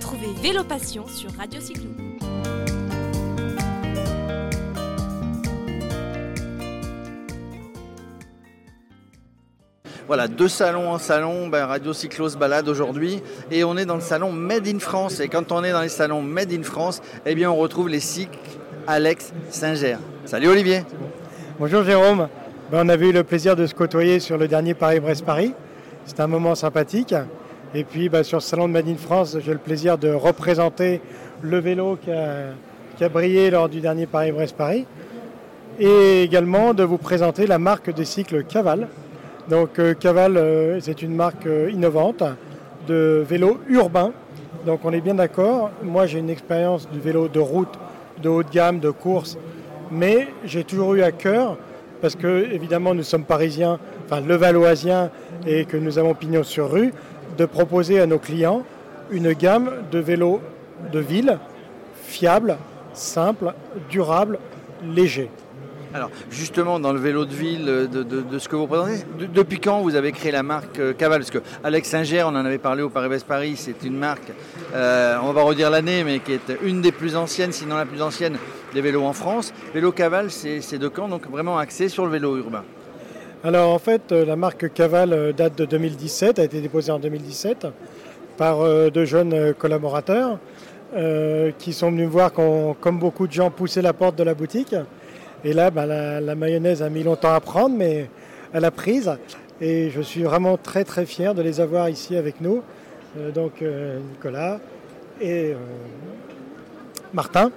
Retrouvez Vélo Passion sur Radio Cyclo. Voilà, deux salons en salon, ben, Radio Cyclo se balade aujourd'hui et on est dans le salon Made in France. Et quand on est dans les salons Made in France, eh bien on retrouve les cycles Alex Singer. Salut Olivier Bonjour Jérôme, ben, on avait eu le plaisir de se côtoyer sur le dernier Paris-Brest-Paris. C'était un moment sympathique. Et puis ben, sur le salon de Made in France, j'ai le plaisir de représenter le vélo qui a, brillé lors du dernier Paris-Brest-Paris. Et également de vous présenter la marque des cycles Caval. Donc euh, Caval, euh, c'est une marque euh, innovante de vélo urbain. Donc on est bien d'accord. Moi j'ai une expérience du vélo de route, de haut de gamme, de course. Mais j'ai toujours eu à cœur, parce que évidemment nous sommes parisiens, enfin le valoisien, et que nous avons pignon sur rue, de proposer à nos clients une gamme de vélos de ville fiables, simples, durables, légers. Alors justement dans le vélo de ville, de, de- ce que vous présentez, de- depuis quand vous avez créé la marque euh, Caval Parce que Alex Singer, on en avait parlé au Paris-Brest-Paris, c'est une marque, euh, on va redire l'année, mais qui est une des plus anciennes, sinon la plus ancienne des vélos en France. Vélo Caval, c'est c'est de quand? Donc vraiment axé sur le vélo urbain. Alors en fait, euh, la marque Caval euh, date de 2017, a été déposée en 2017 par euh, deux jeunes collaborateurs qui sont venus me voir quand, comme beaucoup de gens, poussaient la porte de la boutique. Et là, bah, la, mayonnaise a mis longtemps à prendre, mais elle a prise. Et je suis vraiment très très fier de les avoir ici avec nous. Donc Nicolas et Martin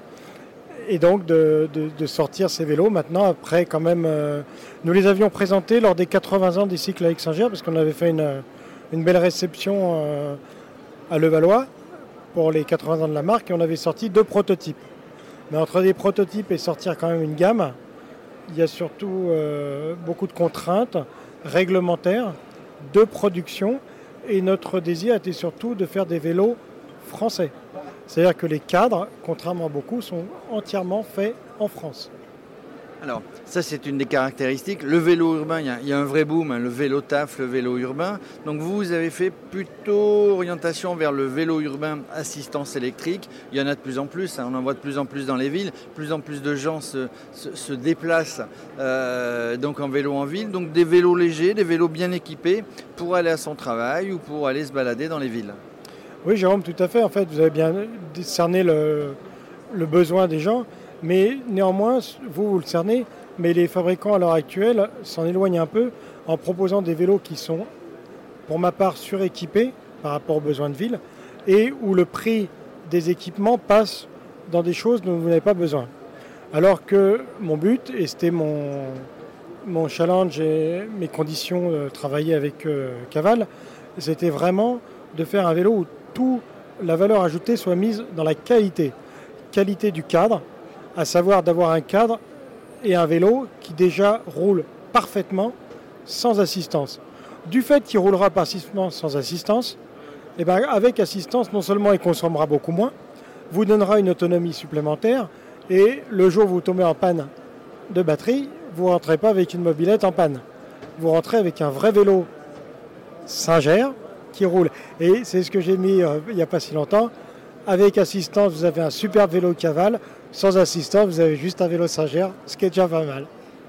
et donc de, sortir ces vélos. Maintenant après quand même euh, nous les avions présentés lors des 80 ans des cycles avec Saint-Ger parce qu'on avait fait une, une belle réception euh, à Levallois pour les 80 ans de la marque et on avait sorti deux prototypes. Mais entre des prototypes et sortir quand même une gamme il y a surtout euh, beaucoup de contraintes réglementaires de production et notre désir était surtout de faire des vélos français c'est-à-dire que les cadres, contrairement à beaucoup, sont entièrement faits en France. Alors, ça c'est une des caractéristiques. Le vélo urbain, il y a, un vrai boom, hein, le vélo taf, le vélo urbain. Donc vous, vous avez fait plutôt orientation vers le vélo urbain assistance électrique. Il y en a de plus en plus, hein, on en voit de plus en plus dans les villes. Plus en plus de gens se déplacent euh, donc en vélo en ville. Donc des vélos légers, des vélos bien équipés pour aller à son travail ou pour aller se balader dans les villes. Oui, Jérôme, tout à fait. En fait, vous avez bien discerné le, le besoin des gens, mais néanmoins, vous, vous le cernez, mais les fabricants à l'heure actuelle s'en éloignent un peu en proposant des vélos qui sont, pour ma part, suréquipés par rapport aux besoins de ville et où le prix des équipements passe dans des choses dont vous n'avez pas besoin. Alors que mon but, et c'était mon, mon challenge et mes conditions de travailler avec euh, Caval, c'était vraiment de faire un vélo où toute la valeur ajoutée soit mise dans la qualité. Qualité du cadre, à savoir d'avoir un cadre et un vélo qui déjà roule parfaitement sans assistance. Du fait qu'il roulera parfaitement sans assistance, eh ben, avec assistance, non seulement il consommera beaucoup moins, vous donnera une autonomie supplémentaire et le jour où vous tombez en panne de batterie, vous ne rentrez pas avec une mobilette en panne. Vous rentrez avec un vrai vélo Singer qui roule. Et c'est ce que j'ai mis euh, il n'y a pas si longtemps. Avec assistance, vous avez un super vélo Caval. Sans assistance, vous avez juste un vélo Singer, ce qui est déjà pas mal.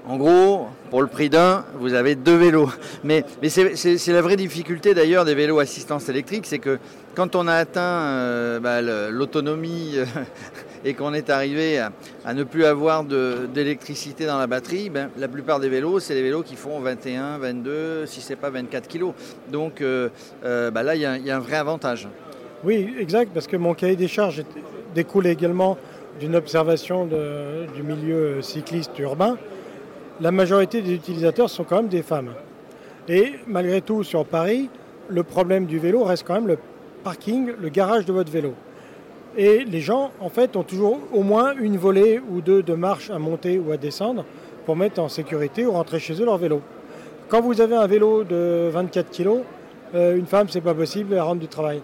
En gros, pour le prix d'un, vous avez deux vélos. Mais, mais c'est la vraie difficulté d'ailleurs des vélos assistance électrique, c'est que quand on a atteint euh, bah, l'autonomie euh, et qu'on est arrivé à, ne plus avoir d'électricité dans la batterie, ben, la plupart des vélos, c'est les vélos qui font 21, 22, si c'est pas 24 kilos. Donc euh, euh, bah, là, il y, a- un vrai avantage. Oui, exact, parce que mon cahier des charges découle également d'une observation du milieu cycliste urbain. La majorité des utilisateurs sont quand même des femmes. Et malgré tout, sur Paris, le problème du vélo reste quand même le parking, le garage de votre vélo. Et les gens, en fait, ont toujours au moins une volée ou deux de marche à monter ou à descendre pour mettre en sécurité ou rentrer chez eux leur vélo. Quand vous avez un vélo de 24 kg, une femme, c'est pas possible, elle rentre du travail.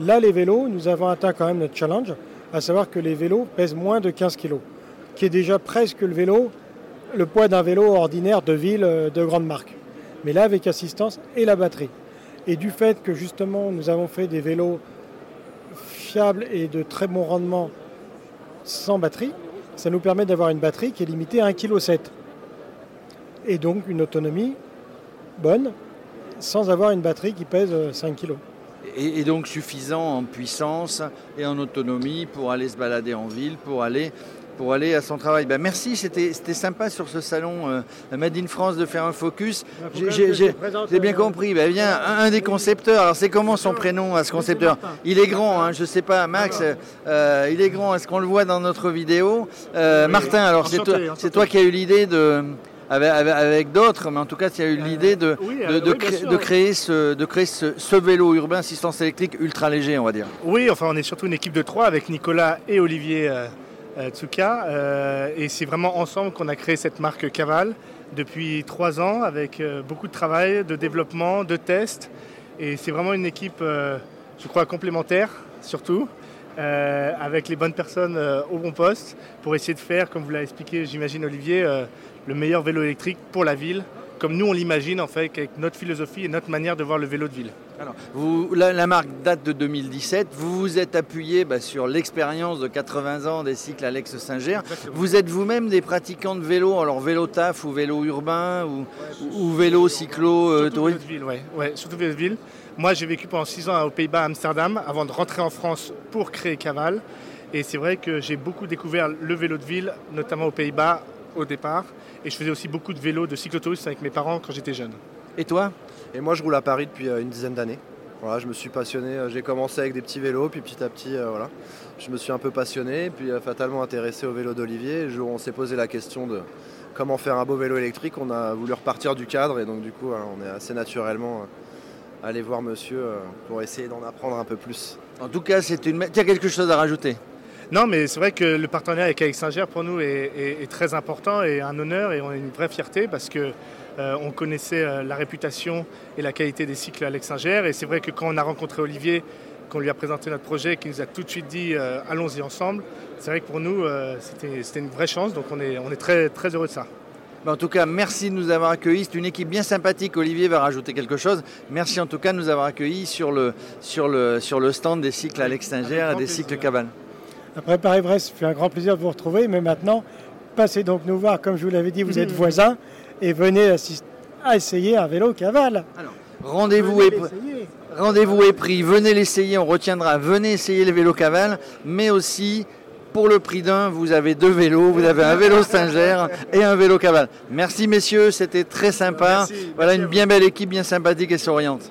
Là, les vélos, nous avons atteint quand même notre challenge, à savoir que les vélos pèsent moins de 15 kg, qui est déjà presque le vélo, le poids d'un vélo ordinaire de ville euh, de grande marque. Mais là, avec assistance et la batterie. Et du fait que justement, nous avons fait des vélos et de très bon rendement sans batterie, ça nous permet d'avoir une batterie qui est limitée à 1,7 kg. Et donc une autonomie bonne sans avoir une batterie qui pèse 5 kg. Et, donc suffisant en puissance et en autonomie pour aller se balader en ville, pour aller pour aller à son travail. Ben merci, c'était sympa sur ce salon euh, Made in France de faire un focus. J'ai bien compris. Ben, bien, un, des concepteurs. Alors c'est comment son prénom à ce concepteur Il est grand, hein, je sais pas, Max. Euh, il est grand. Est-ce qu'on le voit dans notre vidéo euh, Martin, alors c'est toi, toi qui as eu l'idée de avec, d'autres, mais en tout cas, tu as eu l'idée de, de, créer, ce, de créer ce, vélo urbain assistance électrique ultra léger, on va dire. Oui, enfin, on est surtout une équipe de trois avec Nicolas et Olivier euh, euh, Tsuka. Euh, et c'est vraiment ensemble qu'on a créé cette marque Caval depuis trois ans avec beaucoup de travail, de développement, de tests. Et c'est vraiment une équipe, je crois, complémentaire surtout. avec les bonnes personnes au bon poste pour essayer de faire, comme vous l'avez expliqué, j'imagine Olivier, le meilleur vélo électrique pour la ville, comme nous on l'imagine en fait, avec notre philosophie et notre manière de voir le vélo de ville. Alors, vous, la, marque date de 2017. Vous vous êtes appuyé bah, sur l'expérience de 80 ans des cycles Alex Singer. Vous êtes vous-même des pratiquants de vélo, alors vélo taf ou vélo urbain ou, vélo cyclo euh, surtout vélo de ville, ouais, ouais, surtout vélo de ville. Moi, j'ai vécu pendant 6 ans aux Pays-Bas, à Amsterdam, avant de rentrer en France pour créer Caval. Et c'est vrai que j'ai beaucoup découvert le vélo de ville, notamment aux Pays-Bas, au départ. Et je faisais aussi beaucoup de vélo, de cyclotourisme avec mes parents quand j'étais jeune. Et toi? Et moi, je roule à Paris depuis euh, une dizaine d'années. Voilà, je me suis passionné. Euh, j'ai commencé avec des petits vélos, puis petit à petit, euh, voilà, je me suis un peu passionné, puis fatalement intéressé au vélo d'Olivier. Le jour où on s'est posé la question de comment faire un beau vélo électrique, on a voulu repartir du cadre, et donc du coup, on est assez naturellement allé voir monsieur pour essayer d'en apprendre un peu plus. En tout cas, c'est une. Tu as quelque chose à rajouter non, mais c'est vrai que le partenariat avec Alex Singer pour nous est, très important et un honneur et on a une vraie fierté parce que euh, on connaissait euh, la réputation et la qualité des cycles Alex Singer et c'est vrai que quand on a rencontré Olivier, qu'on lui a présenté notre projet, qu'il nous a tout de suite dit euh, allons-y ensemble, c'est vrai que pour nous c'était une vraie chance donc on est, on est très, très heureux de ça. En tout cas, merci de nous avoir accueillis. C'est une équipe bien sympathique. Olivier va rajouter quelque chose. Merci en tout cas de nous avoir accueillis sur le, sur le, sur le stand des cycles Alex Singer et des cycles Cabane. Après Paris-Brest, fait un grand plaisir de vous retrouver, mais maintenant, passez donc nous voir, comme je vous l'avais dit, vous êtes voisins, et venez à essayer un vélo cavale. Rendez-vous est, rendez est pris, venez l'essayer, on retiendra, venez essayer le vélo cavale, mais aussi pour le prix d'un, vous avez deux vélos, vous avez un vélo Singer et un vélo cavale. Merci messieurs, c'était très sympa. voilà une bien belle équipe, bien sympathique et souriante.